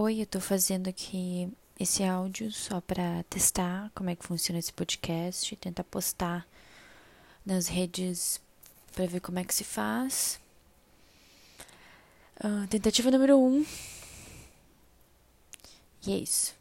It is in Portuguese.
Oi, eu tô fazendo aqui esse áudio só para testar como é que funciona esse podcast, tentar postar nas redes para ver como é que se faz. Uh, tentativa número um. E é isso.